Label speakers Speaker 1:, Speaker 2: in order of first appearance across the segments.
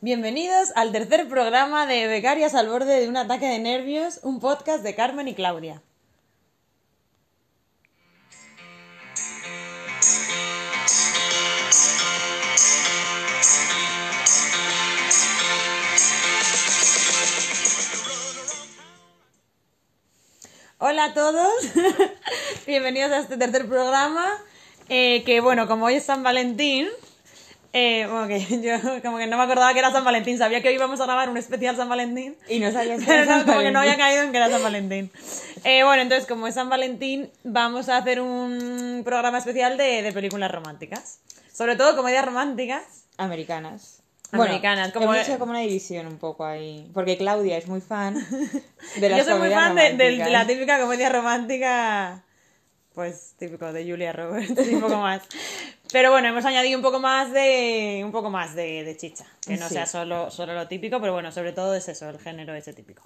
Speaker 1: Bienvenidos al tercer programa de Becarias al borde de un ataque de nervios, un podcast de Carmen y Claudia. Hola a todos, bienvenidos a este tercer programa, eh, que bueno, como hoy es San Valentín, eh, bueno, que yo como que no me acordaba que era San Valentín, sabía que hoy íbamos a grabar un especial San Valentín,
Speaker 2: Y no sabías que era San
Speaker 1: como que no había
Speaker 2: Valentín.
Speaker 1: caído en que era San Valentín. Eh, bueno, entonces como es San Valentín, vamos a hacer un programa especial de, de películas románticas, sobre todo comedias románticas.
Speaker 2: Americanas.
Speaker 1: Americanas, como-
Speaker 2: Hemos hecho como una división un poco ahí. Porque Claudia es muy fan de las
Speaker 1: Yo soy muy fan de, de- la típica comedia romántica, pues típico de Julia Roberts y un poco más. Pero bueno, hemos añadido un poco más de un poco más de, de chicha, que no
Speaker 2: Sí.
Speaker 1: sea solo, solo lo típico, pero bueno, sobre todo es eso, el género ese típico.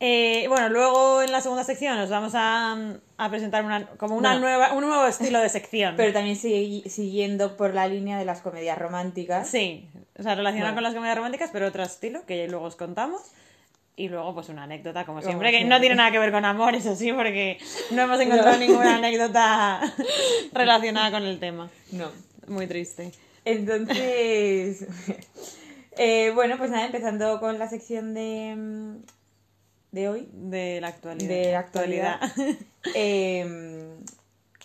Speaker 1: Eh, bueno, luego en la segunda sección nos vamos a, a presentar una, como una nueva, un nuevo estilo de sección.
Speaker 2: Pero también sigue- siguiendo por la línea de las comedias románticas.
Speaker 1: Sí, o sea, relacionado
Speaker 2: Bueno.
Speaker 1: con las comedias románticas, pero otro estilo, que luego os contamos. Y luego, pues una anécdota, como
Speaker 2: Como
Speaker 1: siempre, que no tiene nada que ver con amor, eso sí, porque no hemos encontrado
Speaker 2: No.
Speaker 1: ninguna anécdota relacionada con el tema.
Speaker 2: No.
Speaker 1: Muy triste.
Speaker 2: Entonces. eh, bueno, pues nada, empezando con la sección de. mm, de hoy.
Speaker 1: De la actualidad.
Speaker 2: De la actualidad. Eh,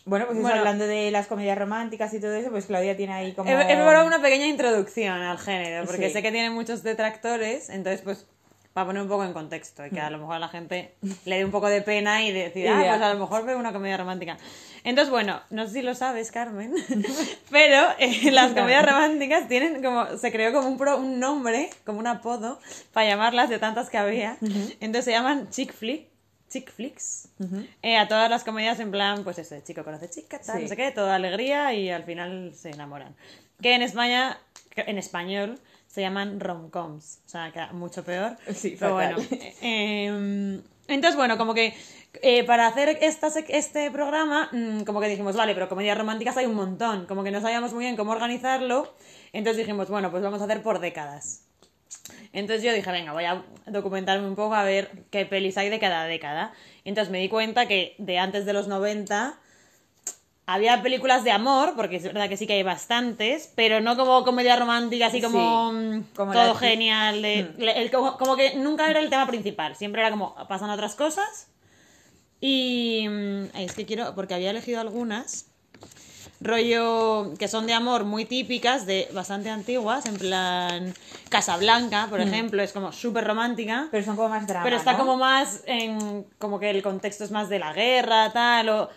Speaker 2: bueno, pues eso,
Speaker 1: Bueno.
Speaker 2: hablando de las comedias románticas y todo eso, pues Claudia tiene ahí como.
Speaker 1: He, he preparado una pequeña introducción al género, porque
Speaker 2: Sí.
Speaker 1: sé que tiene muchos detractores, entonces pues para poner un poco en contexto y que a
Speaker 2: Mm.
Speaker 1: lo mejor a la gente le dé un poco de pena y decir,
Speaker 2: Y
Speaker 1: ah, pues a lo mejor veo una comedia romántica. Entonces, bueno, no sé si lo sabes, Carmen, pero eh, las comedias románticas tienen como, se creó como un, pro- un nombre, como un apodo, para llamarlas de tantas que había. Entonces se llaman chick flick, chick flicks, eh, a todas las comedias en plan, pues eso, chico conoce chica, tal,
Speaker 2: Sí.
Speaker 1: no sé qué, toda alegría y al final se enamoran. Que en España, en español, se llaman romcoms, o sea, queda mucho peor.
Speaker 2: Sí,
Speaker 1: pero
Speaker 2: fatal.
Speaker 1: bueno. eh, entonces, bueno, como que eh, para hacer esta este programa, mm, como que dijimos, vale, pero comedias románticas hay un montón, como que no sabíamos muy bien cómo organizarlo, entonces dijimos, bueno, pues vamos a hacer por décadas. Entonces yo dije, venga, voy a documentarme un poco a ver qué pelis hay de cada década. Entonces me di cuenta que de antes de los 90 había películas de amor, porque es verdad que sí que hay bastantes, pero no como comedia romántica, así como,
Speaker 2: Sí,
Speaker 1: mm,
Speaker 2: como
Speaker 1: todo genial. de- le- el- como, como que nunca era el tema principal, siempre era como pasan otras cosas. Y mm, es que quiero, porque había elegido algunas rollo que son de amor muy típicas, de bastante antiguas, en plan Casablanca, por ejemplo, es como súper romántica.
Speaker 2: Pero son como más drama.
Speaker 1: Pero está
Speaker 2: ¿no?
Speaker 1: como más en. como que el contexto es más de la guerra, tal, o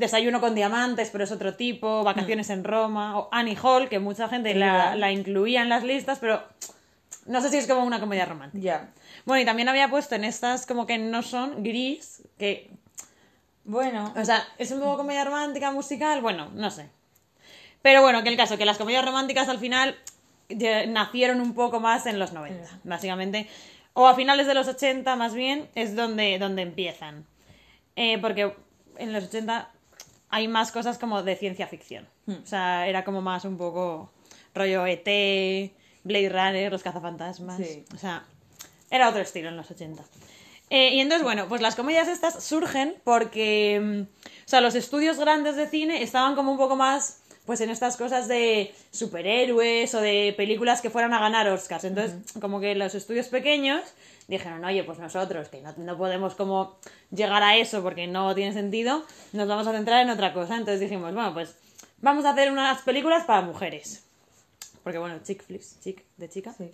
Speaker 1: Desayuno con diamantes, pero es otro tipo, Vacaciones en Roma, o Annie Hall, que mucha gente la, incluía en las listas, pero no sé si es como una comedia romántica.
Speaker 2: Ya.
Speaker 1: Bueno, y también había puesto en estas como que no son gris, que.
Speaker 2: Bueno.
Speaker 1: O sea, es un poco comedia romántica, musical, bueno, no sé. Pero bueno, que el caso, que las comedias románticas al final nacieron un poco más en los 90, básicamente. O a finales de los 80, más bien, es donde, donde empiezan. Eh, porque en los 80 hay más cosas como de ciencia ficción. O sea, era como más un poco rollo ET, Blade Runner, los cazafantasmas.
Speaker 2: Sí.
Speaker 1: O sea, era otro estilo en los 80. Eh, y entonces, bueno, pues las comedias estas surgen porque, mm, o sea, los estudios grandes de cine estaban como un poco más, pues en estas cosas de superhéroes o de películas que fueran a ganar Oscars. Entonces, como que los estudios pequeños dijeron, oye, pues nosotros, que no, no podemos como llegar a eso porque no tiene sentido, nos vamos a centrar en otra cosa. Entonces dijimos, bueno, pues vamos a hacer unas películas para mujeres. Porque bueno, chick flicks, chick, de chica.
Speaker 2: Sí.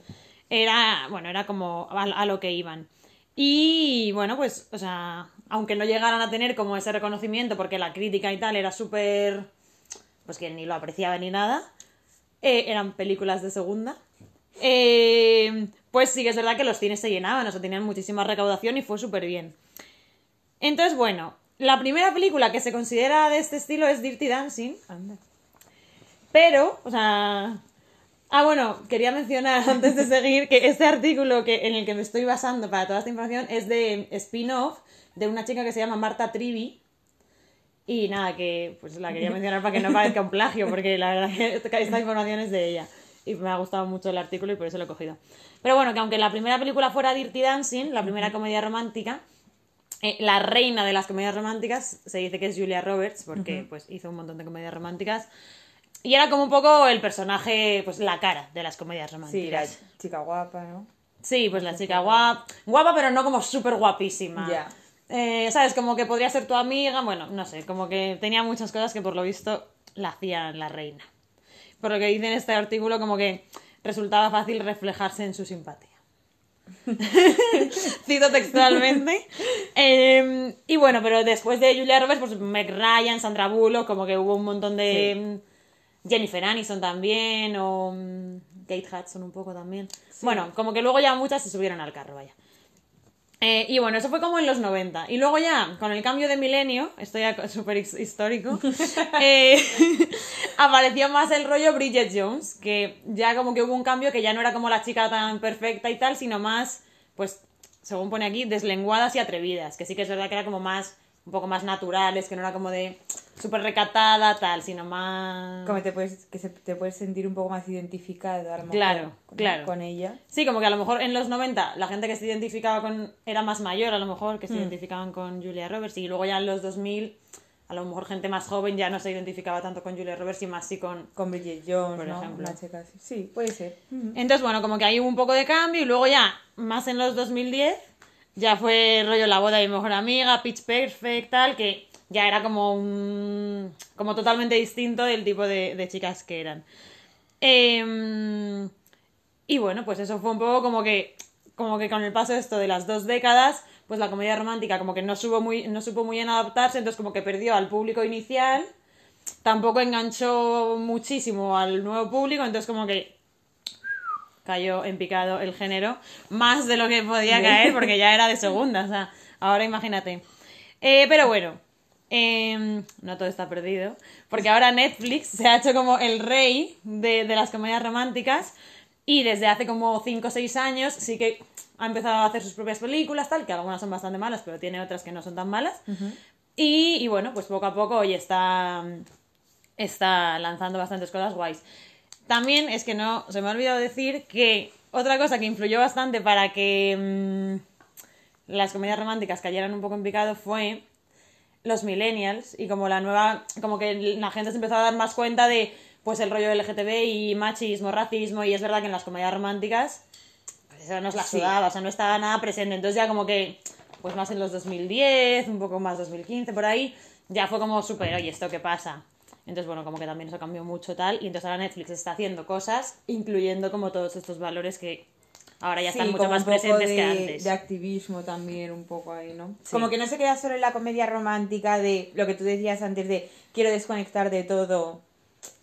Speaker 1: Era, bueno, era como a, a lo que iban. Y bueno, pues, o sea, aunque no llegaran a tener como ese reconocimiento porque la crítica y tal era súper, pues que ni lo apreciaba ni nada, eh, eran películas de segunda. eh, pues sí que es verdad que los cines se llenaban, o sea, tenían muchísima recaudación y fue súper bien. Entonces, bueno, la primera película que se considera de este estilo es Dirty Dancing,
Speaker 2: Anda.
Speaker 1: pero, o sea. Ah, bueno, quería mencionar antes de seguir que este artículo que, en el que me estoy basando para toda esta información es de spin-off de una chica que se llama Marta Trivi. Y nada, que pues la quería mencionar para que no parezca un plagio, porque la verdad que esta información es de ella. Y me ha gustado mucho el artículo y por eso lo he cogido. Pero bueno, que aunque la primera película fuera Dirty Dancing, la primera comedia romántica, eh, la reina de las comedias románticas se dice que es Julia Roberts, porque pues hizo un montón de comedias románticas. Y era como un poco el personaje, pues la cara de las comedias
Speaker 2: Sí, la
Speaker 1: románticas.
Speaker 2: chica guapa, ¿no?
Speaker 1: Sí, pues la chica guapa, guapa pero no como súper guapísima.
Speaker 2: Ya.
Speaker 1: Eh, ¿Sabes? Como que podría ser tu amiga, bueno, no sé, como que tenía muchas cosas que por lo visto la hacían la reina. Por lo que dice en este artículo, como que resultaba fácil reflejarse en su simpatía. Cito textualmente. Eh, y bueno, pero después de Julia Roberts, pues Meg Ryan, Sandra Bullock, como que hubo un montón de... mm, Jennifer Aniston también, o mm, Kate Hudson un poco también. Bueno, como que luego ya muchas se subieron al carro, vaya. Eh, y bueno, eso fue como en los 90. Y luego ya, con el cambio de milenio, esto ya súper his- histórico, eh, apareció más el rollo Bridget Jones, que ya como que hubo un cambio que ya no era como la chica tan perfecta y tal, sino más, pues, según pone aquí, deslenguadas y atrevidas, que sí que es verdad que era como más, un poco más naturales, que no era como de súper recatada, tal, sino más...
Speaker 2: Como te puedes, que se- te puedes sentir un poco más identificado a lo mejor,
Speaker 1: Claro,
Speaker 2: con,
Speaker 1: claro.
Speaker 2: con ella.
Speaker 1: Sí, como que a lo mejor en los 90 la gente que se identificaba con... era más mayor a lo mejor, que se identificaban con Julia Roberts y luego ya en los 2000 a lo mejor gente más joven ya no se identificaba tanto con Julia Roberts y más sí con...
Speaker 2: Con Bridget Jones,
Speaker 1: Por
Speaker 2: ¿no?
Speaker 1: ejemplo.
Speaker 2: Chica así. Sí, puede ser. Ujú.
Speaker 1: Entonces, bueno, como que ahí hubo un poco de cambio y luego ya, más en los 2010, ya fue rollo La boda de mi mejor amiga, Pitch Perfect, tal, que ya era como un... como totalmente distinto del tipo de, chicas que eran. Em, y bueno, pues eso fue un poco como que, como que con el paso de esto de las dos décadas, pues la comedia romántica como que no, muy, no supo muy bien adaptarse, entonces como que perdió al público inicial, tampoco enganchó muchísimo al nuevo público, entonces como que cayó en picado el género, más de lo que podía caer porque ya era de segunda, o sea, ahora imagínate. Eh, pero bueno, em, no todo está perdido, porque ahora Netflix se ha hecho como el rey de, de las comedias románticas y desde hace como 5 o 6 años sí que ha empezado a hacer sus propias películas, tal, que algunas son bastante malas, pero tiene otras que no son tan malas. y, y bueno, pues poco a poco hoy está, está lanzando bastantes cosas guays. También es que no, se me ha olvidado decir que otra cosa que influyó bastante para que mm, las comedias románticas cayeran un poco en picado fue los millennials y como la nueva, como que la gente se empezó a dar más cuenta de pues el rollo LGTB y machismo, racismo y es verdad que en las comedias románticas pues eso nos la
Speaker 2: Sí.
Speaker 1: sudaba, o sea, no estaba nada presente, entonces ya como que pues más en los 2010, un poco más 2015 por ahí, ya fue como súper, oye, ¿esto qué pasa? Entonces, bueno, como que también eso cambió mucho tal. Y entonces ahora Netflix está haciendo cosas, incluyendo como todos estos valores que ahora ya están
Speaker 2: Sí,
Speaker 1: mucho más presentes
Speaker 2: de,
Speaker 1: que antes.
Speaker 2: de activismo también, un poco ahí, ¿no?
Speaker 1: Sí.
Speaker 2: Como que no se queda solo en la comedia romántica de lo que tú decías antes de quiero desconectar de todo,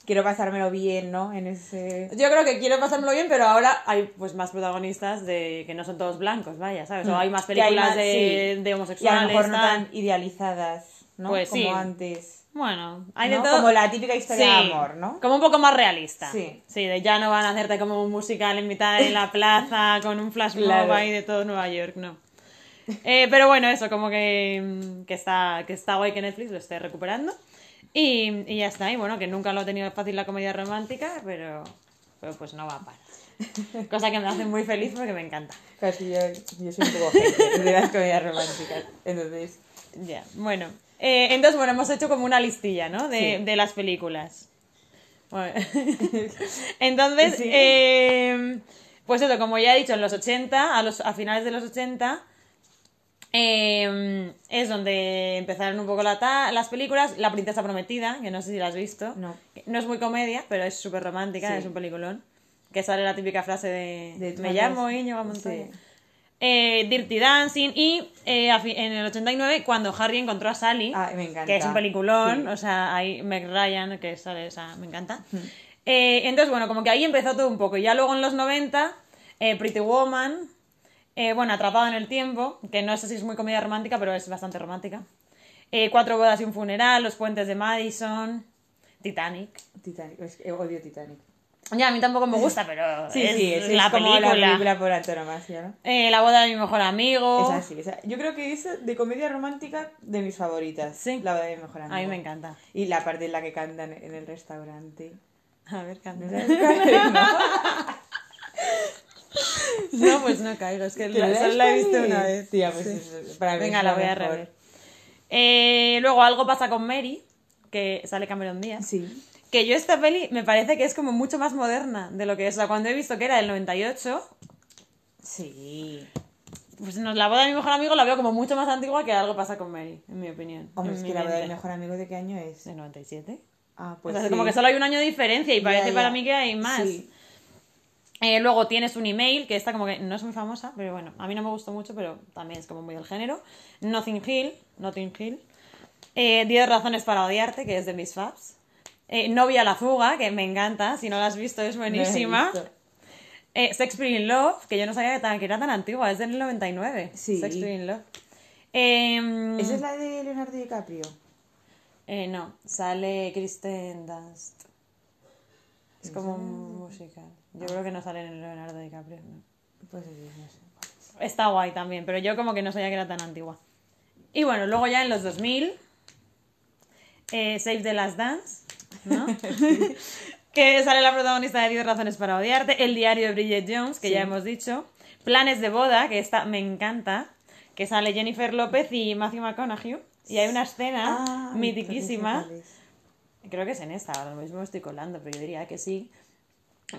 Speaker 2: quiero pasármelo bien, ¿no? En ese...
Speaker 1: Yo creo que quiero pasármelo bien, pero ahora hay pues más protagonistas de que no son todos blancos, vaya, ¿sabes? O hay más
Speaker 2: Mm.
Speaker 1: Películas
Speaker 2: más-
Speaker 1: de,
Speaker 2: sí.
Speaker 1: de
Speaker 2: Y a
Speaker 1: homosexuales.
Speaker 2: lo mejor no tan idealizadas, ¿no?
Speaker 1: Pues
Speaker 2: Como antes.
Speaker 1: Bueno, hay
Speaker 2: ¿no?
Speaker 1: de todo.
Speaker 2: Como la típica historia
Speaker 1: Sí,
Speaker 2: de amor, ¿no?
Speaker 1: Como un poco más realista.
Speaker 2: Sí.
Speaker 1: Sí, de ya no van a hacerte como un musical en mitad de la plaza con un flash mob
Speaker 2: Claro.
Speaker 1: ahí de todo Nueva York, no. Eh, pero bueno, eso, como que, mm, que, está, que está guay que Netflix lo esté recuperando. Y, y ya está. Y bueno, que nunca lo ha tenido fácil la comedia romántica, pero, pero pues no va a parar. Cosa que me hace muy feliz porque me encanta.
Speaker 2: Casi yo, yo soy un poco de las comedias románticas. Entonces,
Speaker 1: Ya, bueno. Eh, entonces, bueno, hemos hecho como una listilla, ¿no? De,
Speaker 2: Sí.
Speaker 1: de las películas. Bueno. entonces,
Speaker 2: Sí.
Speaker 1: eh, pues eso, como ya he dicho, en los 80, a, los, a finales de los 80, eh, es donde empezaron un poco la las películas. La Princesa Prometida, que no sé si la has visto.
Speaker 2: No.
Speaker 1: No es muy comedia, pero es súper romántica,
Speaker 2: Sí.
Speaker 1: es un peliculón. Que sale la típica frase de, Me llamo
Speaker 2: llamas".
Speaker 1: Íñigo Montoya.
Speaker 2: Sí.
Speaker 1: Eh, Dirty Dancing y eh, en el 89 cuando Harry encontró a Sally,
Speaker 2: Ah, me
Speaker 1: que es un peliculón,
Speaker 2: Sí.
Speaker 1: o sea, hay Meg Ryan que sale, o sea, me encanta. Eh, entonces, bueno, como que ahí empezó todo un poco. Y ya luego en los 90, eh, Pretty Woman, bueno, Atrapado en el Tiempo, que no sé si es muy comedia romántica, pero es bastante romántica. Cuatro bodas y un funeral, Los puentes de Madison, Titanic.
Speaker 2: Titanic, es que odio Titanic.
Speaker 1: Ya, a mí tampoco me gusta, pero
Speaker 2: Sí,
Speaker 1: es,
Speaker 2: sí, es,
Speaker 1: la,
Speaker 2: es como
Speaker 1: película.
Speaker 2: la película por antonomasia, ¿no?
Speaker 1: Eh, la boda de mi mejor amigo.
Speaker 2: Es así, esa- yo creo que es de comedia romántica de mis favoritas.
Speaker 1: Sí.
Speaker 2: La de mi mejor amigo.
Speaker 1: A mí me encanta.
Speaker 2: Y la parte en la que cantan en el restaurante.
Speaker 1: A ver, canta.
Speaker 2: ¿No
Speaker 1: pues no caigo, es que
Speaker 2: ¿Que
Speaker 1: la, solo la he visto una vez.
Speaker 2: Tía, pues es- para mí
Speaker 1: Venga,
Speaker 2: es
Speaker 1: la voy a
Speaker 2: mejor.
Speaker 1: rever. Eh, luego algo pasa con Mary, que sale Cameron Díaz.
Speaker 2: Sí.
Speaker 1: Que yo esta peli me parece que es como mucho más moderna de lo que es. O sea, cuando he visto que era del 98,
Speaker 2: Sí.
Speaker 1: pues nos la boda de mi mejor amigo la veo como mucho más antigua que algo pasa con Mary, en mi opinión.
Speaker 2: Hombre,
Speaker 1: en
Speaker 2: es
Speaker 1: mi
Speaker 2: que la verdad, el
Speaker 1: mente.
Speaker 2: mejor amigo de qué año es.
Speaker 1: ¿De 97?
Speaker 2: Ah,
Speaker 1: O
Speaker 2: pues
Speaker 1: sea,
Speaker 2: sí.
Speaker 1: como que solo hay un año de diferencia y
Speaker 2: Ya,
Speaker 1: parece
Speaker 2: ya.
Speaker 1: para mí que hay más.
Speaker 2: Sí.
Speaker 1: Eh, luego tienes un email, que esta como que no es muy famosa, pero bueno, a mí no me gustó mucho, pero también es como muy del género. Nothing Hill, Nothing Hill. Eh, 10 razones para odiarte, que es de Miss Fabs. Eh, Novia la fuga, que me encanta, si no la has visto es buenísima. Eh, Sex Free in Love, que yo no sabía que, tan- que era tan antigua, es del 99.
Speaker 2: Sí.
Speaker 1: Sex Free in Love. Em,
Speaker 2: ¿Esa es la de Leonardo DiCaprio?
Speaker 1: eh, no, sale Kristen Dunst. Es como un musical. Yo creo que no sale en Leonardo DiCaprio. no.
Speaker 2: Pues sí, no sé.
Speaker 1: Está guay también, pero yo como que no sabía que era tan antigua. Y bueno, luego ya en los 2000, eh, Save the Last Dance, ¿no? que sale la protagonista de 10 razones para odiarte, El diario de Bridget Jones, que ya hemos dicho, Planes de boda, que esta me encanta, que sale Jennifer López y Matthew McConaughey, y hay una escena
Speaker 2: Ah,
Speaker 1: mitiquísima,
Speaker 2: creo que sé
Speaker 1: creo que es en esta, ahora mismo me estoy colando, pero yo diría que sí,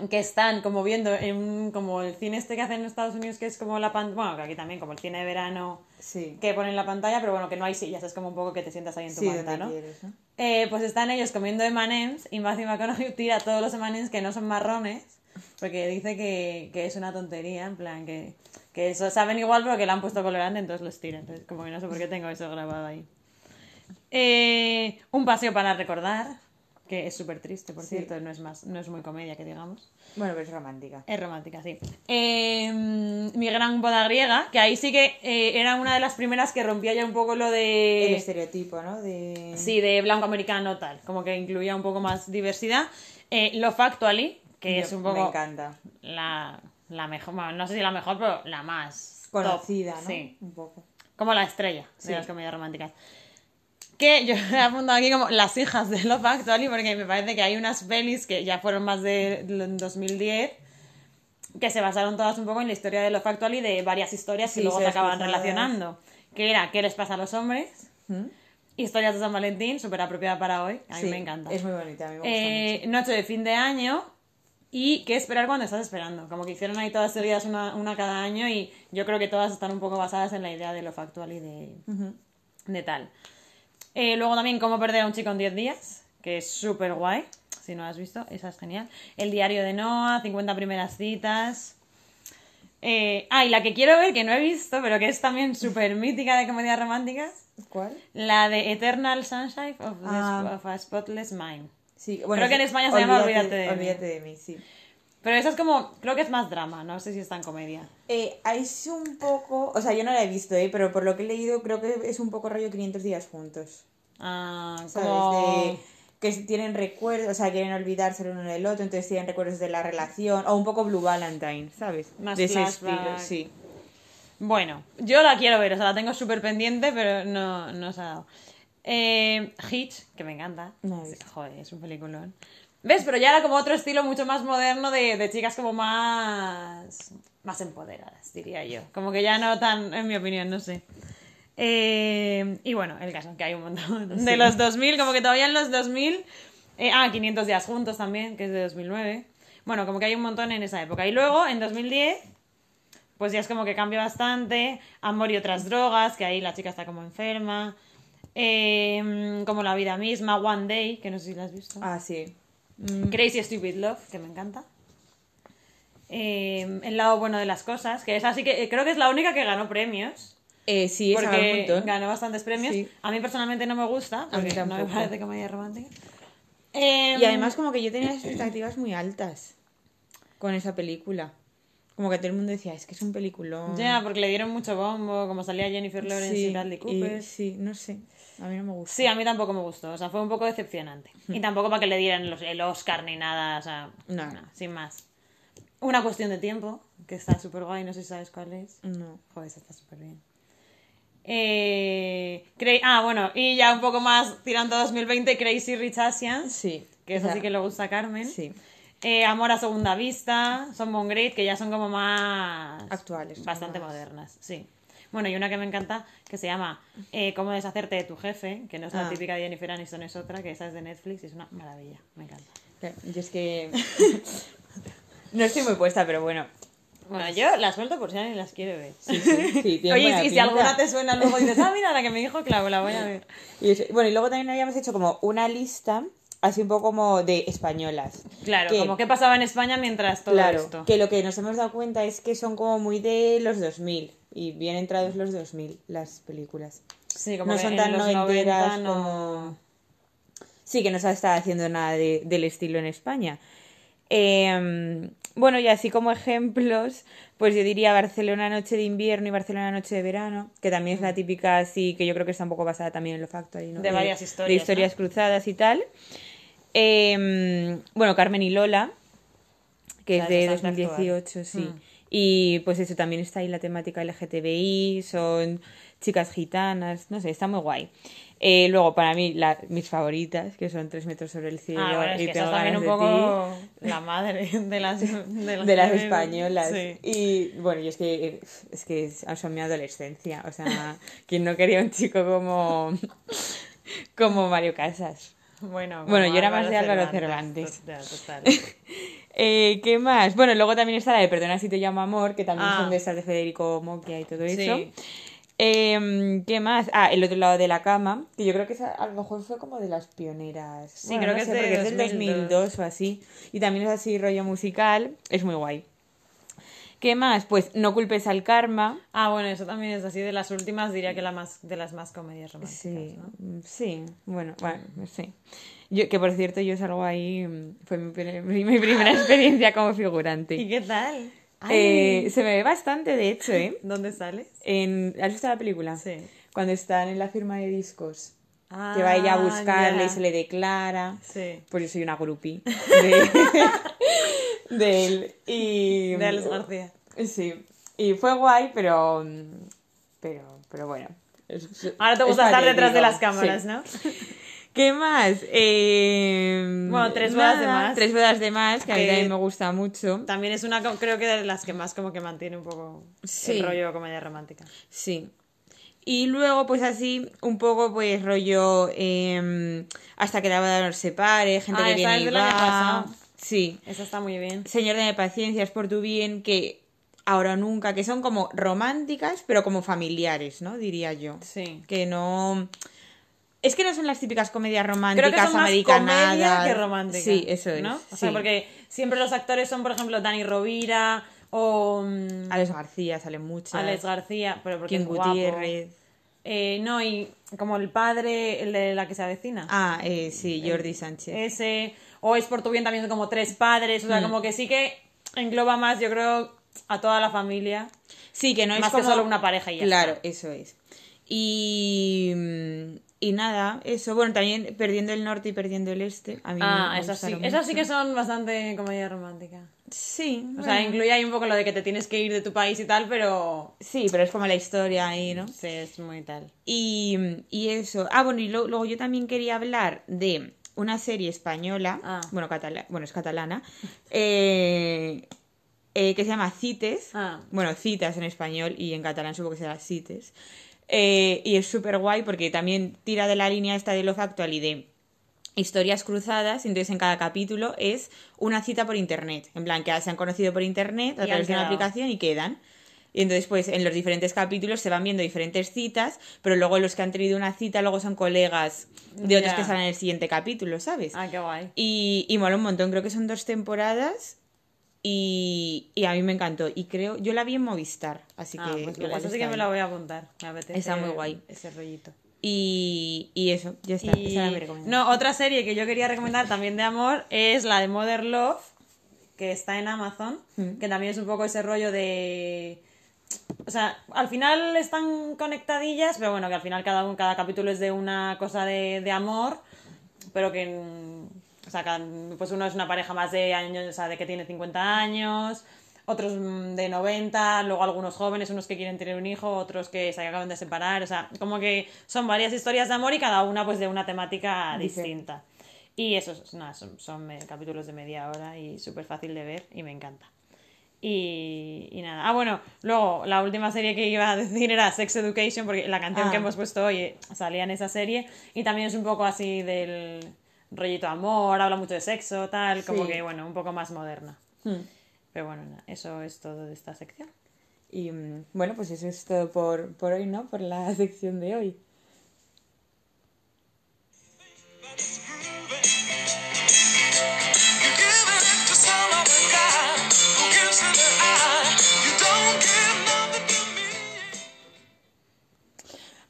Speaker 1: que están como viendo en como el cine este que hacen en Estados Unidos, que es como la pantalla, bueno, que aquí también, como el cine de verano.
Speaker 2: Sí.
Speaker 1: que ponen la pantalla, pero bueno, que no hay sillas, es como un poco que te sientas ahí en tu
Speaker 2: Sí,
Speaker 1: manta, ¿no?
Speaker 2: quieres, ¿no?
Speaker 1: Eh, pues están ellos comiendo M&M's y Matthew McConaughey tira todos los M&M's que no son marrones, porque dice que, que es una tontería, en plan, que, que eso saben igual, pero que le han puesto colorante, entonces los tira. Entonces, como que no sé por qué tengo eso grabado ahí. Eh, un paseo para recordar, que es súper triste, por
Speaker 2: Sí.
Speaker 1: cierto, no es, más, no es muy comedia, que digamos.
Speaker 2: Bueno, pero es romántica.
Speaker 1: Es romántica, sí. Eh, mi gran boda griega, que ahí sí que eh, era una de las primeras que rompía ya un poco lo
Speaker 2: El
Speaker 1: de...
Speaker 2: estereotipo, ¿no? De...
Speaker 1: Sí, de blanco americano tal, como que incluía un poco más diversidad. Eh, Love Actually, que es
Speaker 2: Yo-
Speaker 1: un
Speaker 2: Me
Speaker 1: poco
Speaker 2: encanta.
Speaker 1: la, la mejor, bueno, no sé si la mejor, pero la más top.
Speaker 2: Conocida, ¿no?
Speaker 1: Sí,
Speaker 2: Un poco.
Speaker 1: como la estrella
Speaker 2: Sí.
Speaker 1: de las comedias románticas. Que yo he apuntado aquí como las hijas de Love Actually, porque me parece que hay unas pelis que ya fueron más de del 2010 que se basaron todas un poco en la historia de Love Actually de varias historias
Speaker 2: Sí,
Speaker 1: luego se
Speaker 2: series
Speaker 1: acaban relacionando. Que era ¿Qué les pasa a los hombres?
Speaker 2: ¿Mm?
Speaker 1: Historias de San Valentín, súper apropiada para hoy. A mí
Speaker 2: Sí,
Speaker 1: me encanta.
Speaker 2: Es muy bonita, a mí me gusta
Speaker 1: Eh,
Speaker 2: mucho.
Speaker 1: Noche de fin de año y qué esperar cuando estás esperando. Como que hicieron ahí todas seguidas una, una cada año y yo creo que todas están un poco basadas en la idea de lo factual y de, de tal. Eh, luego también Cómo perder a un chico en 10 días, que es súper guay. Si no lo has visto, esa es genial. El diario de Noah, 50 primeras citas. Eh, ah, y la que quiero ver, que no he visto, pero que es también súper mítica de comedias románticas,
Speaker 2: ¿Cuál?
Speaker 1: la de Eternal Sunshine of,
Speaker 2: Ah.
Speaker 1: of a Spotless Mind.
Speaker 2: Sí, bueno,
Speaker 1: Creo que en España se llama Olvídate de mí.
Speaker 2: Olvídate de mí, sí.
Speaker 1: Pero esa es como, creo que es más drama, no sé si está en comedia.
Speaker 2: Eh, es un poco, o sea, yo no la he visto, ¿eh? pero por lo que he leído creo que es un poco rollo 500 días juntos.
Speaker 1: Ah,
Speaker 2: ¿Sabes?
Speaker 1: como...
Speaker 2: De- que tienen recuerdos, o sea, quieren olvidarse el uno del otro, entonces tienen recuerdos de la relación, o un poco Blue Valentine, ¿sabes?
Speaker 1: Más
Speaker 2: de ese estilo, sí.
Speaker 1: Bueno, yo la quiero ver, o sea, la tengo súper pendiente, pero no, no se ha dado. Eh, Hitch, que me encanta.
Speaker 2: No.
Speaker 1: Joder, es un peliculón. ¿Ves? Pero ya era como otro estilo mucho más moderno de, de chicas como más... más empoderadas, diría yo. Como que ya no tan, en mi opinión, no sé. Eh, y bueno, el caso, que hay un montón. De los 2000, como que todavía en los 2000... eh, ah, 500 días juntos también, que es de 2009. Bueno, como que hay un montón en esa época. Y luego, en 2010, pues ya es como que cambia bastante. Amor y otras drogas, que ahí la chica está como enferma. Eh, como la vida misma. One Day, que no sé si la has visto.
Speaker 2: Ah, sí.
Speaker 1: Crazy Stupid Love, que me encanta. Eh, el lado bueno de las cosas, que es así que eh, creo que es la única que ganó premios.
Speaker 2: Eh, sí, esa
Speaker 1: porque
Speaker 2: un montón.
Speaker 1: ganó bastantes premios.
Speaker 2: Sí.
Speaker 1: A mí personalmente no me gusta,
Speaker 2: A mí
Speaker 1: porque no me parece comedia romántica. Eh,
Speaker 2: Y además como que yo tenía expectativas muy altas con esa película. Como que todo el mundo decía, es que es un peliculón.
Speaker 1: Ya, porque le dieron mucho bombo, como salía Jennifer Lawrence y Bradley Cooper.
Speaker 2: sí, no sé. A mí no me gusta.
Speaker 1: Sí, a mí tampoco me gustó, o sea, fue un poco decepcionante. Y tampoco para que le dieran los- el Oscar ni nada, o sea,
Speaker 2: No.
Speaker 1: no, sin más. Una cuestión de tiempo, que está súper guay, no sé si sabes cuál es.
Speaker 2: No.
Speaker 1: Joder, esa está súper bien. Eh, ah, bueno, y ya un poco más tirando a 2020, Crazy Rich Asians,
Speaker 2: Sí.
Speaker 1: que eso
Speaker 2: O sea,
Speaker 1: sí que le gusta a Carmen.
Speaker 2: Sí.
Speaker 1: Eh, Amor a segunda vista, Son Bon Great, que ya son como más...
Speaker 2: Actuales,
Speaker 1: Bastante
Speaker 2: más.
Speaker 1: modernas, sí. Bueno, y una que me encanta, que se llama eh, Cómo deshacerte de tu jefe, que no es la
Speaker 2: Ah.
Speaker 1: típica de Jennifer Aniston, es otra, que esa es de Netflix y es una maravilla, me encanta.
Speaker 2: Yo es que. no estoy muy puesta, pero bueno.
Speaker 1: Bueno, yo las suelto por si alguien las quiere ver.
Speaker 2: Sí, sí, sí, tiene
Speaker 1: Oye, y si alguna te suena luego dices, ah, mira la que me dijo Clau, la voy a ver.
Speaker 2: Y bueno, y luego también habíamos hecho como una lista, así un poco como de españolas.
Speaker 1: Claro,
Speaker 2: Que-
Speaker 1: como qué pasaba en España mientras todo
Speaker 2: claro,
Speaker 1: esto.
Speaker 2: que lo que nos hemos dado cuenta es que son como muy de los 2000 y bien entrados los 2000 las películas.
Speaker 1: Sí, como
Speaker 2: no
Speaker 1: que
Speaker 2: son
Speaker 1: en
Speaker 2: tan
Speaker 1: los
Speaker 2: noventeras
Speaker 1: 90 no-
Speaker 2: como... Sí, que no se está haciendo nada de- del estilo en España. Eh, bueno, y así como ejemplos, pues yo diría Barcelona Noche de Invierno y Barcelona Noche de Verano, que también es la típica así, que yo creo que está un poco basada también en lo factory, ¿no?
Speaker 1: De varias historias,
Speaker 2: De historias cruzadas y tal. Eh, bueno, Carmen y Lola, que
Speaker 1: La
Speaker 2: es
Speaker 1: de
Speaker 2: de
Speaker 1: bastante
Speaker 2: 2018, sí.
Speaker 1: Mm.
Speaker 2: Y pues eso, también está ahí la temática LGTBI, son chicas gitanas, no sé, está muy guay. Eh, luego, para mí, la- mis favoritas, que son Tres metros sobre el cielo
Speaker 1: Ah, bueno, es
Speaker 2: y
Speaker 1: que
Speaker 2: Tengo
Speaker 1: un
Speaker 2: ti,
Speaker 1: poco la madre de las, de las,
Speaker 2: de las
Speaker 1: que-
Speaker 2: españolas.
Speaker 1: Sí.
Speaker 2: Y bueno, y es que, es que son mi adolescencia. O sea, quien no quería un chico como, como Mario Casas.
Speaker 1: Bueno,
Speaker 2: Bueno, yo era más de Álvaro Cervantes.
Speaker 1: Ya, total.
Speaker 2: Eh, ¿Qué más? Bueno, luego también está la de Perdona si te llamo amor, que también
Speaker 1: Ah.
Speaker 2: son de esas de Federico Moquia y todo eso.
Speaker 1: Sí.
Speaker 2: Eh, ¿Qué más? Ah, El otro lado de la cama, que yo creo que esa a lo mejor fue como de las pioneras.
Speaker 1: Sí, creo que es de
Speaker 2: es del
Speaker 1: 2002
Speaker 2: 2002 o así. Y también es así rollo musical, es muy guay. ¿Qué más? Pues No culpes al karma.
Speaker 1: Ah, bueno, eso también es así de las últimas, diría que la más de las más comedias románticas,
Speaker 2: Sí,
Speaker 1: ¿no?
Speaker 2: mm, sí, bueno, bueno, sí. Yo, que por cierto, yo salgo ahí, mm, fue mi, mi primera experiencia como figurante.
Speaker 1: ¿Y qué tal?
Speaker 2: Eh, se me ve bastante, de hecho, ¿eh?
Speaker 1: ¿Dónde sales?
Speaker 2: En, ¿Has visto la película?
Speaker 1: Sí.
Speaker 2: Cuando están en la firma de discos,
Speaker 1: Ah,
Speaker 2: que va ella a buscarle
Speaker 1: ya.
Speaker 2: y se le declara.
Speaker 1: Sí.
Speaker 2: Pues yo soy una groupie de, de él. Y,
Speaker 1: De Alex García.
Speaker 2: Sí, y fue guay, pero. Pero, pero bueno.
Speaker 1: Ahora te
Speaker 2: es
Speaker 1: gusta estar detrás de las
Speaker 2: sí.
Speaker 1: cámaras, ¿no?
Speaker 2: ¿Qué más? Eh,
Speaker 1: Bueno, Tres bodas de más.
Speaker 2: Tres bodas de más, que a mí también me gusta mucho.
Speaker 1: También es una, creo que de las que más como que mantiene un poco
Speaker 2: Sí.
Speaker 1: el rollo comedia romántica.
Speaker 2: Sí. Y luego, pues así, un poco, pues rollo. eh, hasta que la boda nos separe, gente
Speaker 1: Ah,
Speaker 2: que viene y va. Sí.
Speaker 1: Esa está muy bien.
Speaker 2: Señor de paciencia, es por tu bien, que ahora o nunca, que son como románticas, pero como familiares, ¿no? Diría yo.
Speaker 1: Sí.
Speaker 2: Que no. Es que no son las típicas comedias
Speaker 1: Creo
Speaker 2: románticas
Speaker 1: que son más comedia que romántica.
Speaker 2: Sí, eso es.
Speaker 1: ¿no? O
Speaker 2: sí.
Speaker 1: sea, porque siempre los actores son, por ejemplo, Dani Rovira o mm,
Speaker 2: Alex García salen muchas.
Speaker 1: Alex García, pero porque
Speaker 2: Kim
Speaker 1: es guapo.
Speaker 2: Gutiérrez.
Speaker 1: Eh, no, y como el padre, el de la que se avecina.
Speaker 2: Ah, eh, sí, Jordi Sánchez.
Speaker 1: Ese, o es por tu bien también son como tres padres,
Speaker 2: Mm.
Speaker 1: o sea, como que sí que engloba más, yo creo, a toda la familia.
Speaker 2: Sí, que no es
Speaker 1: Más que solo una pareja y ya
Speaker 2: Claro,
Speaker 1: está.
Speaker 2: eso es. Y, mm, y nada, eso. Bueno, también Perdiendo el Norte y Perdiendo el Este. A mí
Speaker 1: Ah, esas sí, esas sí que son bastante comedia romántica.
Speaker 2: Sí,
Speaker 1: O sea,
Speaker 2: bueno.
Speaker 1: incluye ahí un poco lo de que te tienes que ir de tu país y tal, pero
Speaker 2: sí, pero es como la historia ahí, ¿no?
Speaker 1: sí, es muy tal.
Speaker 2: Y, y eso. Ah, bueno, y lo- luego yo también quería hablar de una serie española,
Speaker 1: Ah.
Speaker 2: bueno, catala- bueno, es catalana, eh, eh, que se llama Cites.
Speaker 1: Ah.
Speaker 2: Bueno, citas en español y en catalán supongo que será Cites. Eh, y es súper guay porque también tira de la línea esta de Love Actual y de historias cruzadas, entonces en cada capítulo es una cita por internet, en plan que se han conocido por internet a
Speaker 1: Y
Speaker 2: través de una aplicación y quedan. Y entonces, pues en los diferentes capítulos se van viendo diferentes citas, pero luego los que han tenido una cita luego son colegas de otros
Speaker 1: Ya.
Speaker 2: que salen en el siguiente capítulo, ¿sabes?
Speaker 1: Ah, qué guay.
Speaker 2: Y, y mola un montón, creo que son dos temporadas y, y a mí me encantó. Y creo, yo la vi en Movistar, así
Speaker 1: Ah,
Speaker 2: que
Speaker 1: pues
Speaker 2: igual
Speaker 1: eso sí que me la voy a apuntar. Me apetece
Speaker 2: Está muy guay.
Speaker 1: ese rollito.
Speaker 2: Y, y eso, ya está.
Speaker 1: Y-
Speaker 2: esa era mi recomendación.
Speaker 1: No, otra serie que yo quería recomendar también de amor es la de Mother Love, que está en Amazon,
Speaker 2: Mm.
Speaker 1: que también es un poco ese rollo de... O sea, al final están conectadillas, pero bueno, que al final cada, un- cada capítulo es de una cosa de, de amor, pero que... mm, O sea, pues uno es una pareja más de años, o sea, de que tiene 50 años, otros mm, de 90, luego algunos jóvenes, unos que quieren tener un hijo, otros que se acaban de separar, o sea, como que son varias historias de amor y cada una pues de una temática distinta. Y eso, nada, son, son me- capítulos de media hora y súper fácil de ver y me encanta. Y, y nada. Ah, bueno, luego la última serie que iba a decir era Sex Education, porque la canción
Speaker 2: Ah.
Speaker 1: que hemos puesto hoy eh, salía en esa serie. Y también es un poco así del rollito amor, habla mucho de sexo, tal, como
Speaker 2: Sí.
Speaker 1: que, bueno, un poco más moderna.
Speaker 2: Hmm.
Speaker 1: Pero bueno, nada, eso es todo de esta sección.
Speaker 2: Y mm, bueno, pues eso es todo por, por hoy, ¿no? Por la sección de hoy.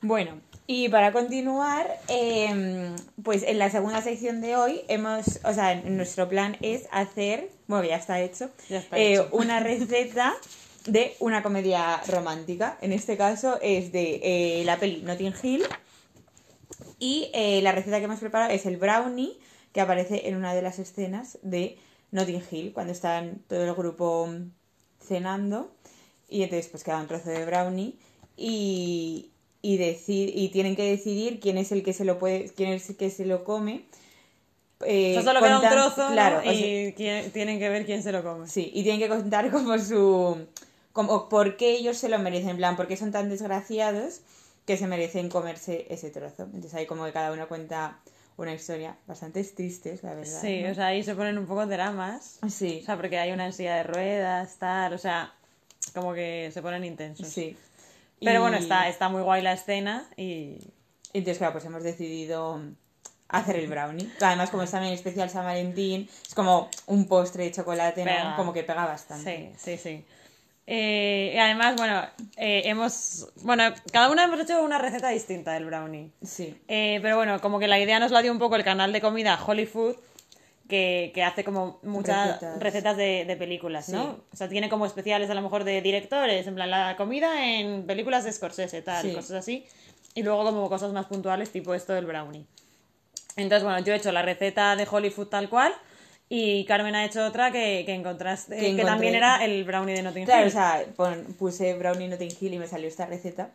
Speaker 2: Bueno, y para continuar, em, pues en la segunda sección de hoy hemos, o sea, nuestro plan es hacer, bueno, ya está hecho,
Speaker 1: Ya está
Speaker 2: eh,
Speaker 1: hecho.
Speaker 2: una receta de una comedia romántica. En este caso es de eh, la peli Notting Hill. Y eh, la receta que hemos preparado es el brownie que aparece en una de las escenas de Notting Hill, cuando están todo el grupo cenando. Y entonces pues queda un trozo de brownie y, y, y tienen que decidir quién es el que se lo puede, quién es el que se lo come. eh,
Speaker 1: solo queda un trozo ¿no?
Speaker 2: claro, o sea,
Speaker 1: y tienen que ver quién se lo come.
Speaker 2: Sí, y tienen que contar como su... como por qué ellos se lo merecen, en plan, por qué son tan desgraciados que se merecen comerse ese trozo. Entonces ahí como que cada uno cuenta una historia bastante tristes, la verdad.
Speaker 1: Sí,
Speaker 2: ¿no?
Speaker 1: o sea, ahí se ponen un poco dramas.
Speaker 2: Sí,
Speaker 1: O sea, porque hay una en silla de ruedas, tal, o sea, como que se ponen intensos.
Speaker 2: sí.
Speaker 1: Pero
Speaker 2: Y-
Speaker 1: bueno, está, está muy guay la escena y...
Speaker 2: Entonces, claro, pues hemos decidido hacer el brownie. Además, como es también especial San Valentín, es como un postre de chocolate. Como que pega bastante.
Speaker 1: Sí, sí, sí. Eh, y además, bueno, eh, hemos... Bueno, cada una hemos hecho una receta distinta del brownie.
Speaker 2: Sí.
Speaker 1: Eh, pero bueno, como que la idea nos la dio un poco el canal de comida Hollywood, que, que hace como muchas
Speaker 2: Recetas.
Speaker 1: recetas, de, de películas, ¿no?
Speaker 2: Sí.
Speaker 1: O sea, tiene como especiales a lo mejor de directores, en plan la comida en películas de Scorsese, tal,
Speaker 2: Sí.
Speaker 1: cosas así. Y luego como cosas más puntuales, tipo esto del brownie. Entonces, bueno, yo he hecho la receta de Hollywood tal cual. Y Carmen ha hecho otra que, que encontraste,
Speaker 2: Que
Speaker 1: también era el brownie de Notting
Speaker 2: Claro,
Speaker 1: Hill.
Speaker 2: o sea, pon- puse brownie Notting Hill y me salió esta receta.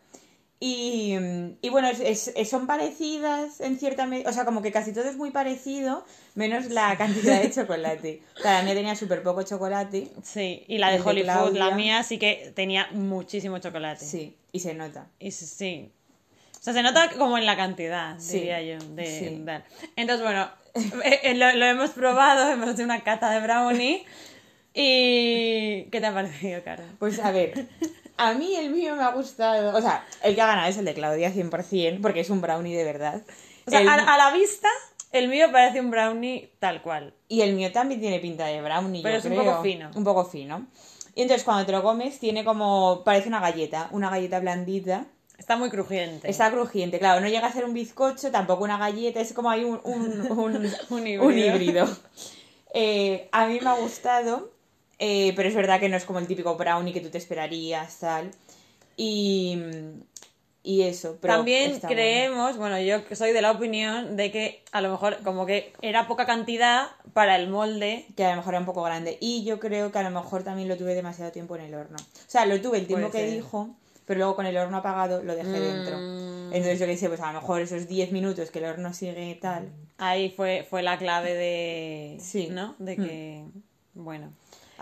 Speaker 2: Y, y bueno, es- es- es- son parecidas en cierta medida, o sea, como que casi todo es muy parecido, menos la cantidad de chocolate. O sea, la mía tenía súper poco chocolate,
Speaker 1: Sí, y la de Hollywood, la mía sí que tenía muchísimo chocolate.
Speaker 2: sí, y se nota.
Speaker 1: Y sí. O sea, se nota como en la cantidad,
Speaker 2: Sí,
Speaker 1: diría yo. De,
Speaker 2: sí.
Speaker 1: Entonces, bueno, eh, eh, lo, lo hemos probado, hemos hecho una cata de brownie. ¿Y qué te ha parecido, Cara?
Speaker 2: Pues a ver, a mí el mío me ha gustado, o sea, el que ha ganado es el de Claudia 100%, porque es un brownie de verdad.
Speaker 1: O sea,
Speaker 2: El-
Speaker 1: a, a la vista, el mío parece un brownie tal cual.
Speaker 2: Y el mío también tiene pinta de brownie,
Speaker 1: Pero
Speaker 2: yo
Speaker 1: es un poco fino.
Speaker 2: Un poco fino. Y entonces cuando te lo comes tiene como, parece una galleta, una galleta blandita.
Speaker 1: Está muy crujiente.
Speaker 2: Está crujiente, claro, no llega a ser un bizcocho, tampoco una galleta, es como hay un, un, un,
Speaker 1: Un híbrido.
Speaker 2: un híbrido. Eh, a mí me ha gustado, eh, pero es verdad que no es como el típico brownie que tú te esperarías, tal. Y, y eso, pero
Speaker 1: También
Speaker 2: está bueno.
Speaker 1: creemos, bueno, yo que soy de la opinión de que a lo mejor como que era poca cantidad para el molde.
Speaker 2: que a lo mejor era un poco grande. Y yo creo que a lo mejor también lo tuve demasiado tiempo en el horno. O sea, lo tuve el tiempo
Speaker 1: Puede
Speaker 2: que
Speaker 1: ser.
Speaker 2: dijo, pero luego con el horno apagado lo dejé dentro.
Speaker 1: Mm.
Speaker 2: Entonces yo qué sé, pues a lo mejor esos 10 minutos que el horno sigue tal.
Speaker 1: Ahí fue, fue la clave de...
Speaker 2: Sí. Mm.
Speaker 1: ¿No? De que... Bueno.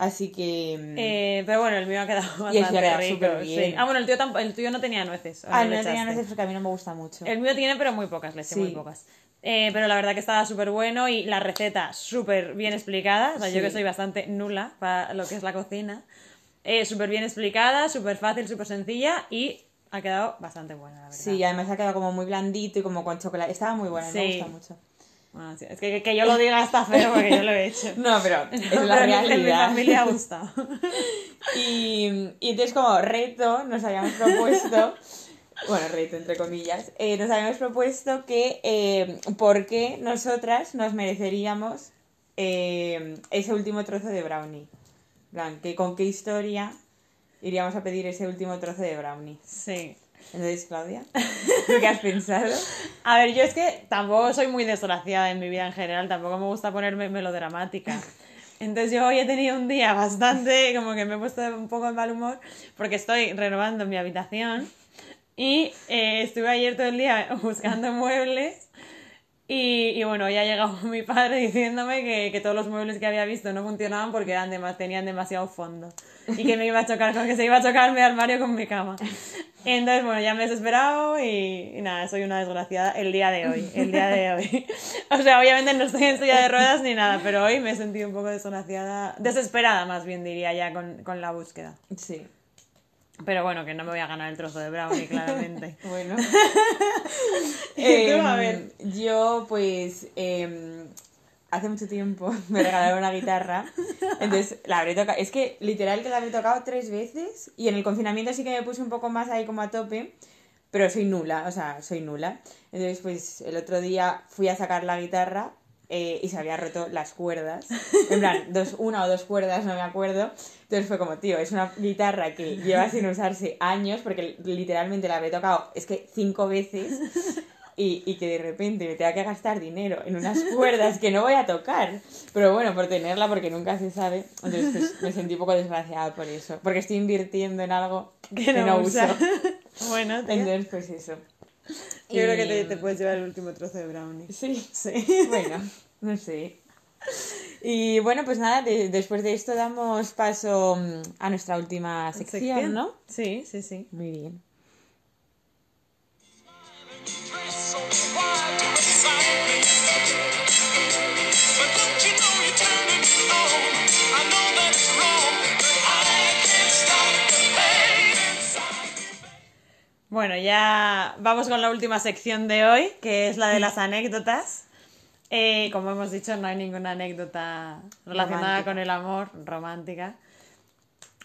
Speaker 2: Así que... mm,
Speaker 1: Eh, pero bueno, el mío ha quedado bastante rico.
Speaker 2: súper bien.
Speaker 1: sí. Ah, bueno, el tuyo, tamp- el tuyo no tenía nueces. ¿o
Speaker 2: ah,
Speaker 1: le
Speaker 2: no tenía nueces porque a mí no me gusta mucho.
Speaker 1: El mío tiene, pero muy pocas, le eché muy
Speaker 2: Sí.
Speaker 1: pocas. Eh, pero la verdad que estaba súper bueno y la receta súper bien explicada. O sea, yo
Speaker 2: Sí.
Speaker 1: que soy bastante nula para lo que es la cocina. Eh, súper bien explicada, súper fácil, súper sencilla y ha quedado bastante buena, la verdad.
Speaker 2: Sí, además ha quedado como muy blandito y como con chocolate. Estaba muy buena, me
Speaker 1: Sí.
Speaker 2: gusta mucho.
Speaker 1: Bueno, sí, es que, que yo lo diga está feo porque yo lo he hecho.
Speaker 2: No, pero es la
Speaker 1: En mi
Speaker 2: realidad.
Speaker 1: familia ha gustado.
Speaker 2: Y, y entonces como reto nos habíamos propuesto, bueno, reto entre comillas, eh, nos habíamos propuesto que eh, por qué nosotras nos mereceríamos eh, ese último trozo de brownie. En plan, que con qué historia iríamos a pedir ese último trozo de brownie.
Speaker 1: Sí.
Speaker 2: Entonces, Claudia, ¿tú qué has pensado?
Speaker 1: A ver, yo es que tampoco soy muy desgraciada en mi vida en general, tampoco me gusta ponerme melodramática. Entonces yo hoy he tenido un día bastante, como que me he puesto un poco de mal humor, porque estoy renovando mi habitación y eh, estuve ayer todo el día buscando muebles Y, y bueno, ya ha llegado mi padre diciéndome que, que todos los muebles que había visto no funcionaban porque eran demas- tenían demasiado fondo. Y que me iba a chocar, con que se iba a chocar mi armario con mi cama. Entonces, bueno, ya me he desesperado y, y nada, soy una desgraciada el día de hoy, el día de hoy. O sea, obviamente no estoy en silla de ruedas ni nada, pero hoy me he sentido un poco desgraciada, desesperada más bien diría ya con, con la búsqueda.
Speaker 2: Sí.
Speaker 1: Pero bueno, que no me voy a ganar el trozo de brownie, claramente.
Speaker 2: Bueno. Em,
Speaker 1: ver.
Speaker 2: Yo, pues, em, hace mucho tiempo me regalaron una guitarra. Entonces, la habré tocado. Es que literal que la habré tocado tres veces. Y en el confinamiento sí que me puse un poco más ahí como a tope. Pero soy nula, o sea, soy nula. Entonces, pues, el otro día fui a sacar la guitarra. Eh, y se había roto las cuerdas. En plan, dos, una o dos cuerdas, no me acuerdo. Entonces fue como, tío, es una guitarra que lleva sin usarse años, porque literalmente la habré tocado, es que cinco veces, y, y que de repente me tenga que gastar dinero en unas cuerdas que no voy a tocar. Pero bueno, por tenerla, porque nunca se sabe. Entonces pues, me sentí un poco desgraciada por eso, porque estoy invirtiendo en algo que, no, uso.
Speaker 1: usa. bueno, tía,
Speaker 2: Entonces, pues eso.
Speaker 1: Yo creo que te, te puedes llevar el último trozo de brownie.
Speaker 2: Sí,
Speaker 1: Sí.
Speaker 2: bueno, no sé. Y bueno, pues nada, de- después de esto damos paso mm, a nuestra última sección, ¿no?
Speaker 1: Sí, sí, sí.
Speaker 2: Muy bien.
Speaker 1: Bueno, ya vamos con la última sección de hoy, que es la de las anécdotas. Eh, como hemos dicho, no hay ninguna anécdota relacionada
Speaker 2: Romántica.
Speaker 1: con el amor, romántica.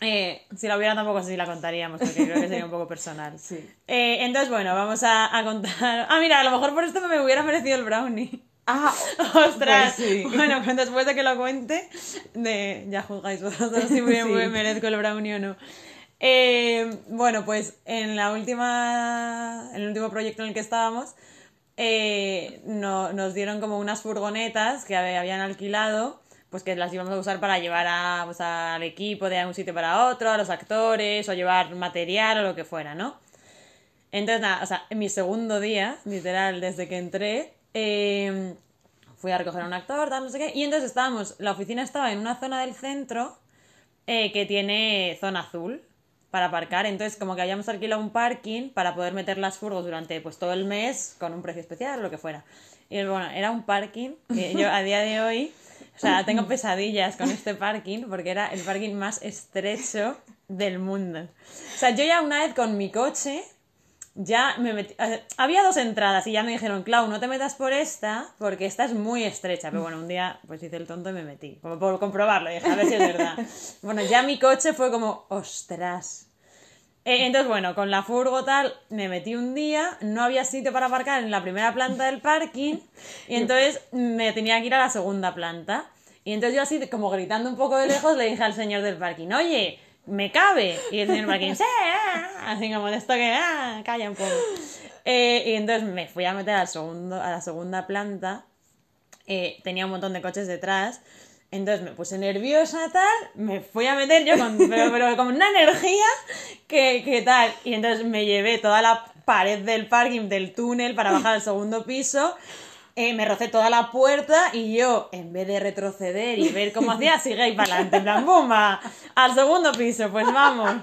Speaker 1: Eh, si la hubiera tampoco sé si la contaríamos, porque creo que sería un poco personal.
Speaker 2: Sí.
Speaker 1: Eh, entonces, bueno, vamos a, a contar... Ah, mira, a lo mejor por esto me hubiera merecido el brownie.
Speaker 2: Ah,
Speaker 1: ¡Ostras!
Speaker 2: Pues sí.
Speaker 1: Bueno, pues después de que lo cuente, de... ya juzgáis vosotros si me,
Speaker 2: Sí.
Speaker 1: me merezco el brownie o no. Eh, bueno, pues en la última... En el último proyecto en el que estábamos, eh, no- nos dieron como unas furgonetas que hab- habían alquilado, pues que las íbamos a usar para llevar pues, al equipo de un sitio para otro, a los actores, o llevar material o lo que fuera, ¿no? Entonces, nada, o sea, en mi segundo día, literal, desde que entré, eh, fui a recoger a un actor, tal, no sé qué, y entonces estábamos, la oficina estaba en una zona del centro eh, que tiene zona azul para aparcar, entonces como que habíamos alquilado un parking para poder meter las furgos durante pues todo el mes con un precio especial o lo que fuera. Y bueno, era un parking que yo a día de hoy, o sea, tengo pesadillas con este parking porque era el parking más estrecho del mundo. O sea, yo ya una vez con mi coche ya me metí... había dos entradas y ya me dijeron, Clau, no te metas por esta porque esta es muy estrecha. Pero bueno, un día pues hice el tonto y me metí. Como por comprobarlo, dije, a ver si es verdad. Bueno, ya mi coche fue como, ostras. Eh, entonces, bueno, con la furgo tal, me metí un día, no había sitio para aparcar en la primera planta del parking y entonces me tenía que ir a la segunda planta. Y entonces yo así, como gritando un poco de lejos, le dije al señor del parking, oye, ¿me cabe? Y el señor del parking, sí, ah", así como de esto que, ah, calla un poco. Eh, y entonces me fui a meter al segundo, a la segunda planta, eh, tenía un montón de coches detrás, entonces me puse nerviosa, tal, me fui a meter yo con, pero, pero con una energía que, que tal, y entonces me llevé toda la pared del parking, del túnel, para bajar al segundo piso, eh, me rocé toda la puerta y yo, en vez de retroceder y ver cómo hacía, sigue ahí para adelante, ¡bumba! Al segundo piso, pues vamos.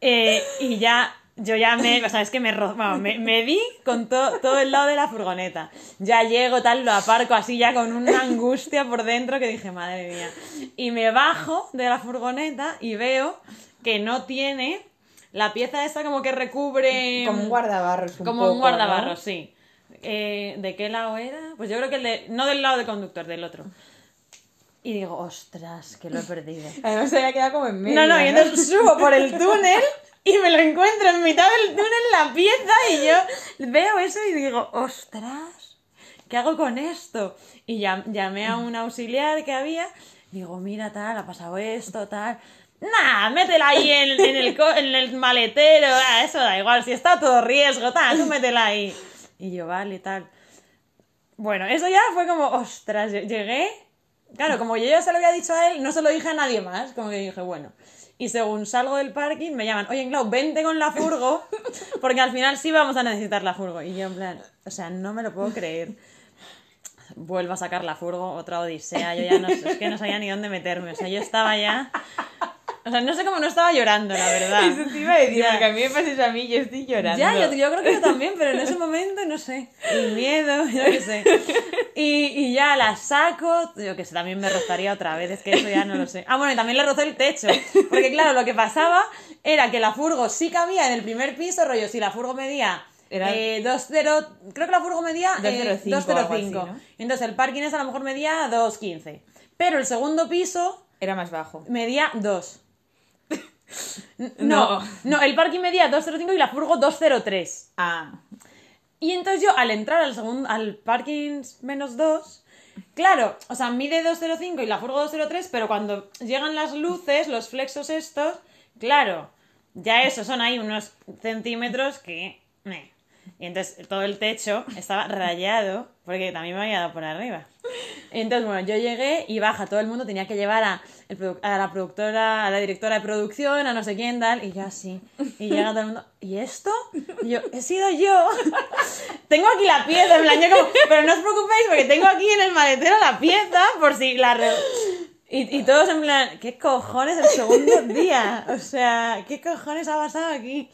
Speaker 1: Eh, y ya, yo ya me, o sea, es que me, vamos, me, me di con to- todo el lado de la furgoneta. Ya llego, tal, lo aparco así ya con una angustia por dentro que dije, madre mía. Y me bajo de la furgoneta y veo que no tiene la pieza esta como que recubre...
Speaker 2: Como un guardabarros. Un
Speaker 1: Como
Speaker 2: poco,
Speaker 1: un guardabarros,
Speaker 2: ¿no?
Speaker 1: sí. Eh, ¿De qué lado era? Pues yo creo que el de, no del lado del conductor, del otro. Y digo, ostras, que lo he perdido.
Speaker 2: Además se había quedado como en medio.
Speaker 1: No, no, y entonces subo por el túnel y me lo encuentro en mitad del túnel la pieza y yo veo eso y digo, ostras, ¿qué hago con esto? Y llam- llamé a un auxiliar que había, digo, mira tal, ha pasado esto, tal. Nah, métela ahí en, en el, en el maletero, ah, eso da igual, si está todo riesgo, tal, tú métela ahí. Y yo, vale, tal. Bueno, eso ya fue como, ostras, lle- llegué. Claro, como yo ya se lo había dicho a él, no se lo dije a nadie más. Como que dije, bueno. Y según salgo del parking, me llaman, oye, Clau, vente con la furgo, porque al final sí vamos a necesitar la furgo. Y yo, en plan, o sea, no me lo puedo creer. vuelvo a sacar la furgo, otra odisea, yo ya no, es que no sabía ni dónde meterme, o sea, yo estaba ya... O sea, no sé cómo no estaba llorando, la verdad.
Speaker 2: Eso te iba a decir,
Speaker 1: Ya.
Speaker 2: porque a mí me pasa eso a mí, yo estoy llorando.
Speaker 1: Ya, yo, yo creo que yo también, pero en ese momento, no sé, el miedo, yo qué sé. Y, y ya la saco, yo que sé, también me rozaría otra vez, es que eso ya no lo sé. Ah, bueno, y también le rozó el techo, porque claro, lo que pasaba era que la furgo sí cabía en el primer piso, rollo, si la furgo medía...
Speaker 2: Era-
Speaker 1: eh, 2.0, creo que la furgo medía eh,
Speaker 2: 2.05 o algo así,
Speaker 1: 2.05.
Speaker 2: ¿no?
Speaker 1: Entonces el parking ese a lo mejor medía 2.15. Pero el segundo piso
Speaker 2: Era más bajo.
Speaker 1: medía 2.
Speaker 2: No.
Speaker 1: No, no, el parking medía 2.05 y la furgo 2.03.
Speaker 2: Ah,
Speaker 1: Y entonces yo, al entrar al segundo, al parking menos 2, claro, o sea, mide 205 y la furgo 203, pero cuando llegan las luces, los flexos estos, claro, ya eso son ahí unos centímetros que... meh. Y entonces todo el techo estaba rayado, porque también me había dado por arriba. Entonces, bueno, yo llegué y baja todo el mundo, tenía que llevar a, el a la productora, a la directora de producción, a no sé quién tal, y yo así. Y llega todo el mundo, ¿y esto? Y yo, he sido yo. tengo aquí la pieza, en plan, yo como, pero no os preocupéis porque tengo aquí en el maletero la pieza por si la... re- Y, y todos en plan, ¿qué cojones el segundo día? O sea, ¿qué cojones ha pasado aquí?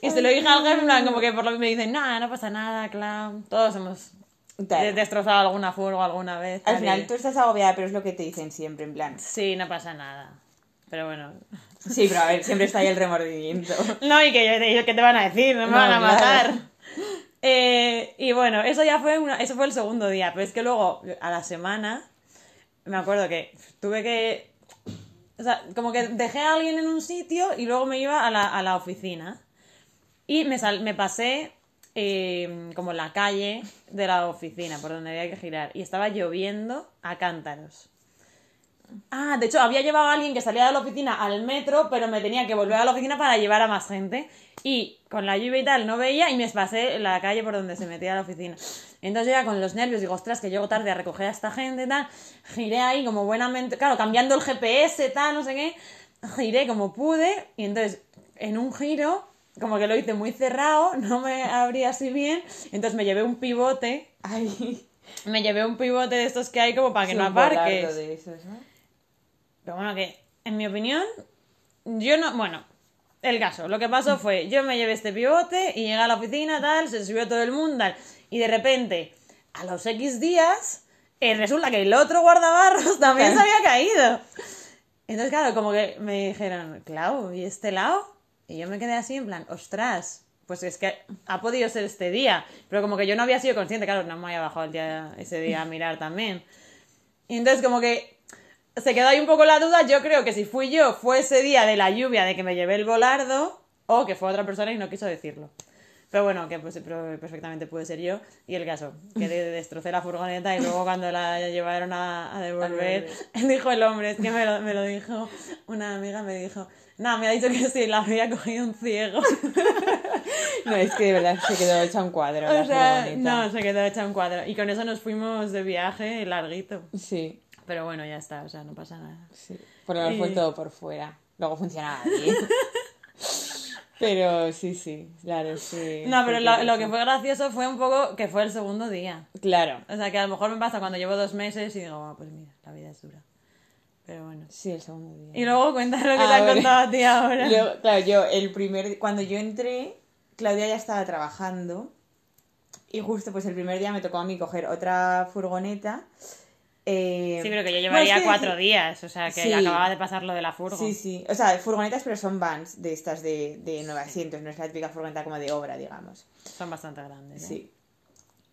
Speaker 1: Y se lo dije a alguien en plan, como que por lo que me dicen, no, no pasa nada, clown. Todos hemos De- destrozado alguna furgo alguna vez.
Speaker 2: al final tú estás agobiada, pero es lo que te dicen siempre, en plan.
Speaker 1: Sí, no pasa nada. Pero bueno.
Speaker 2: Sí, pero a ver, siempre está ahí el remordimiento.
Speaker 1: No, y que yo te, ¿qué te van a decir? No me
Speaker 2: No,
Speaker 1: van a
Speaker 2: claro.
Speaker 1: matar. Eh, y bueno, eso ya fue una, eso fue el segundo día. Pero es que luego, a la semana, me acuerdo que tuve que. O sea, como que dejé a alguien en un sitio y luego me iba a la, a la oficina. Y me, sal- me pasé eh, como la calle de la oficina, por donde había que girar. Y estaba lloviendo a cántaros. Ah, de hecho, había llevado a alguien que salía de la oficina al metro, pero me tenía que volver a la oficina para llevar a más gente. Y con la lluvia y tal no veía y me pasé la calle por donde se metía la oficina. Entonces ya con los nervios digo, ostras, que llego tarde a recoger a esta gente tal. Giré ahí como buenamente, claro, cambiando el GPS, tal, no sé qué. Giré como pude y entonces en un giro, como que lo hice muy cerrado, no me abrí así bien. Entonces me llevé un pivote,
Speaker 2: Ay,
Speaker 1: me llevé un pivote de estos que hay como para que
Speaker 2: sí,
Speaker 1: no aparques.
Speaker 2: de esos, ¿no?
Speaker 1: Pero bueno, que en mi opinión, yo no. Bueno, el caso, lo que pasó fue: yo me llevé este pivote y llegué a la oficina, tal, se subió todo el mundo, tal, y de repente, a los X días, eh, resulta que el otro guardabarros también se había caído. Entonces, claro, como que me dijeron, Clau, ¿y este lado? Y yo me quedé así en plan, ostras, pues es que ha podido ser este día. Pero como que yo no había sido consciente, claro, no me había bajado el día, ese día a mirar también. Y entonces como que se quedó ahí un poco la duda. Yo creo que si fui yo, fue ese día de la lluvia de que me llevé el volardo, o que fue otra persona y no quiso decirlo. Pero bueno, que pues, perfectamente puede ser yo. Y el caso, que de- destrocé la furgoneta y luego cuando la llevaron a, a devolver, dijo el hombre, es que me lo, me lo dijo, una amiga me dijo, no, me ha dicho que sí, la había cogido un ciego.
Speaker 2: No, es que de verdad se quedó hecha un cuadro
Speaker 1: o sea, no, se quedó hecha un cuadro. Y con eso nos fuimos de viaje larguito.
Speaker 2: Sí,
Speaker 1: Pero bueno, ya está, o sea, no pasa nada.
Speaker 2: sí. Por lo menos fue
Speaker 1: Y-
Speaker 2: todo por fuera. Luego funcionaba bien. Pero sí, sí, claro, sí.
Speaker 1: No, pero lo, que fue gracioso fue un poco que fue el segundo día.
Speaker 2: Claro,
Speaker 1: O sea, que a lo mejor me pasa cuando llevo dos meses y digo, "Ah, pues mira, la vida es dura. Pero bueno.
Speaker 2: sí, el segundo día.
Speaker 1: Y luego cuéntanos lo que
Speaker 2: Ah,
Speaker 1: te han contado a ti ahora.
Speaker 2: Yo, claro, yo el primer cuando yo entré, Claudia ya estaba trabajando y justo pues el primer día me tocó a mí coger otra furgoneta. eh,
Speaker 1: Sí, pero que yo llevaría
Speaker 2: es que
Speaker 1: cuatro
Speaker 2: decir-
Speaker 1: días, o sea, que
Speaker 2: Sí.
Speaker 1: acababa de pasar lo de la furgo.
Speaker 2: Sí, sí. O sea, furgonetas, pero son vans de estas de, de nueve asientos, no es la típica furgoneta como de obra, digamos.
Speaker 1: Son bastante grandes. ¿eh?
Speaker 2: Sí.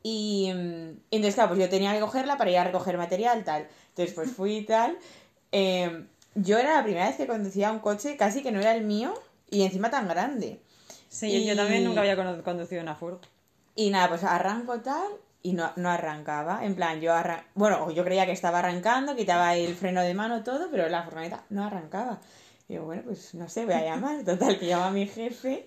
Speaker 2: Y mm, entonces, claro, pues yo tenía que cogerla para ir a recoger material, tal. Entonces, pues fui y tal. Eh, yo era la primera vez que conducía un coche casi que no era el mío y encima tan grande.
Speaker 1: Sí, yo- también nunca había conducido una furgo.
Speaker 2: Y nada, pues arranco tal y no, no arrancaba. En plan, yo arran... bueno, yo creía que estaba arrancando, quitaba el freno de mano, todo, pero la furgoneta no arrancaba. Y digo, bueno, pues no sé, voy a llamar. Total, que llama a mi jefe.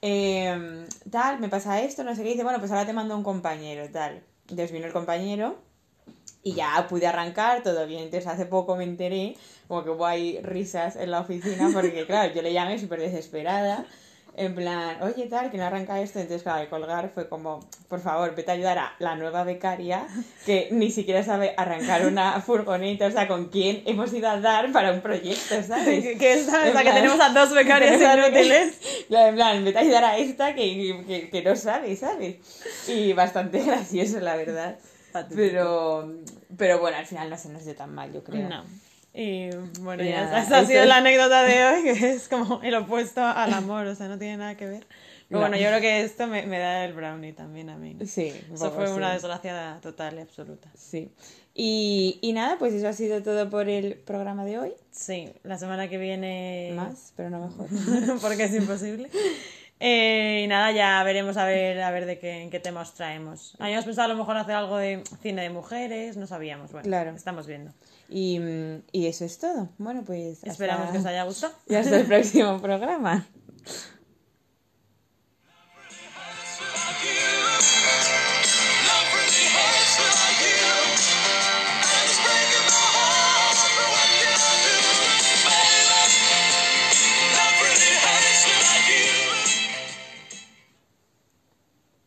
Speaker 2: eh, tal, me pasa esto, no sé qué. Dice, bueno, pues ahora te mando un compañero, tal. Entonces vino el compañero y ya pude arrancar, todo bien. Entonces hace poco me enteré, como que hubo ahí risas en la oficina, porque claro, yo le llamé súper desesperada. En plan, oye, tal, que no arranca esto. Entonces, claro, al colgar fue como, por favor, vete a ayudar a la nueva becaria que ni siquiera sabe arrancar una furgoneta. O sea, ¿con quién hemos ido a dar para un proyecto, sabes?
Speaker 1: Que, que esta- o sea, que
Speaker 2: plan-
Speaker 1: tenemos a dos becarias inútiles.
Speaker 2: Claro, En plan, vete a ayudar a esta que, que, que no sabe, ¿sabes? Y bastante gracioso, la verdad. Pero, pero bueno, al final no se nos dio tan mal, yo creo.
Speaker 1: No. Y bueno, ya. Esta ha sido
Speaker 2: es-
Speaker 1: la anécdota de hoy, que es como el opuesto al amor, o sea, no tiene nada que ver. Pero
Speaker 2: No.
Speaker 1: bueno, yo creo que esto me, me da el brownie también a mí.
Speaker 2: Sí,
Speaker 1: Eso
Speaker 2: poco
Speaker 1: fue una
Speaker 2: sí.
Speaker 1: desgracia total y absoluta.
Speaker 2: Sí. Y, y nada, pues eso ha sido todo por el programa de hoy.
Speaker 1: Sí, la semana que viene...
Speaker 2: Más, pero no mejor.
Speaker 1: porque es imposible. Eh, y nada, ya veremos a ver, a ver de qué, en qué tema os traemos. Habíamos pensado a lo mejor hacer algo de cine de mujeres, no sabíamos. Bueno,
Speaker 2: Claro.
Speaker 1: estamos viendo.
Speaker 2: Y, y eso es todo. Bueno, pues. hasta-
Speaker 1: Esperamos que os haya gustado.
Speaker 2: Y hasta el próximo programa.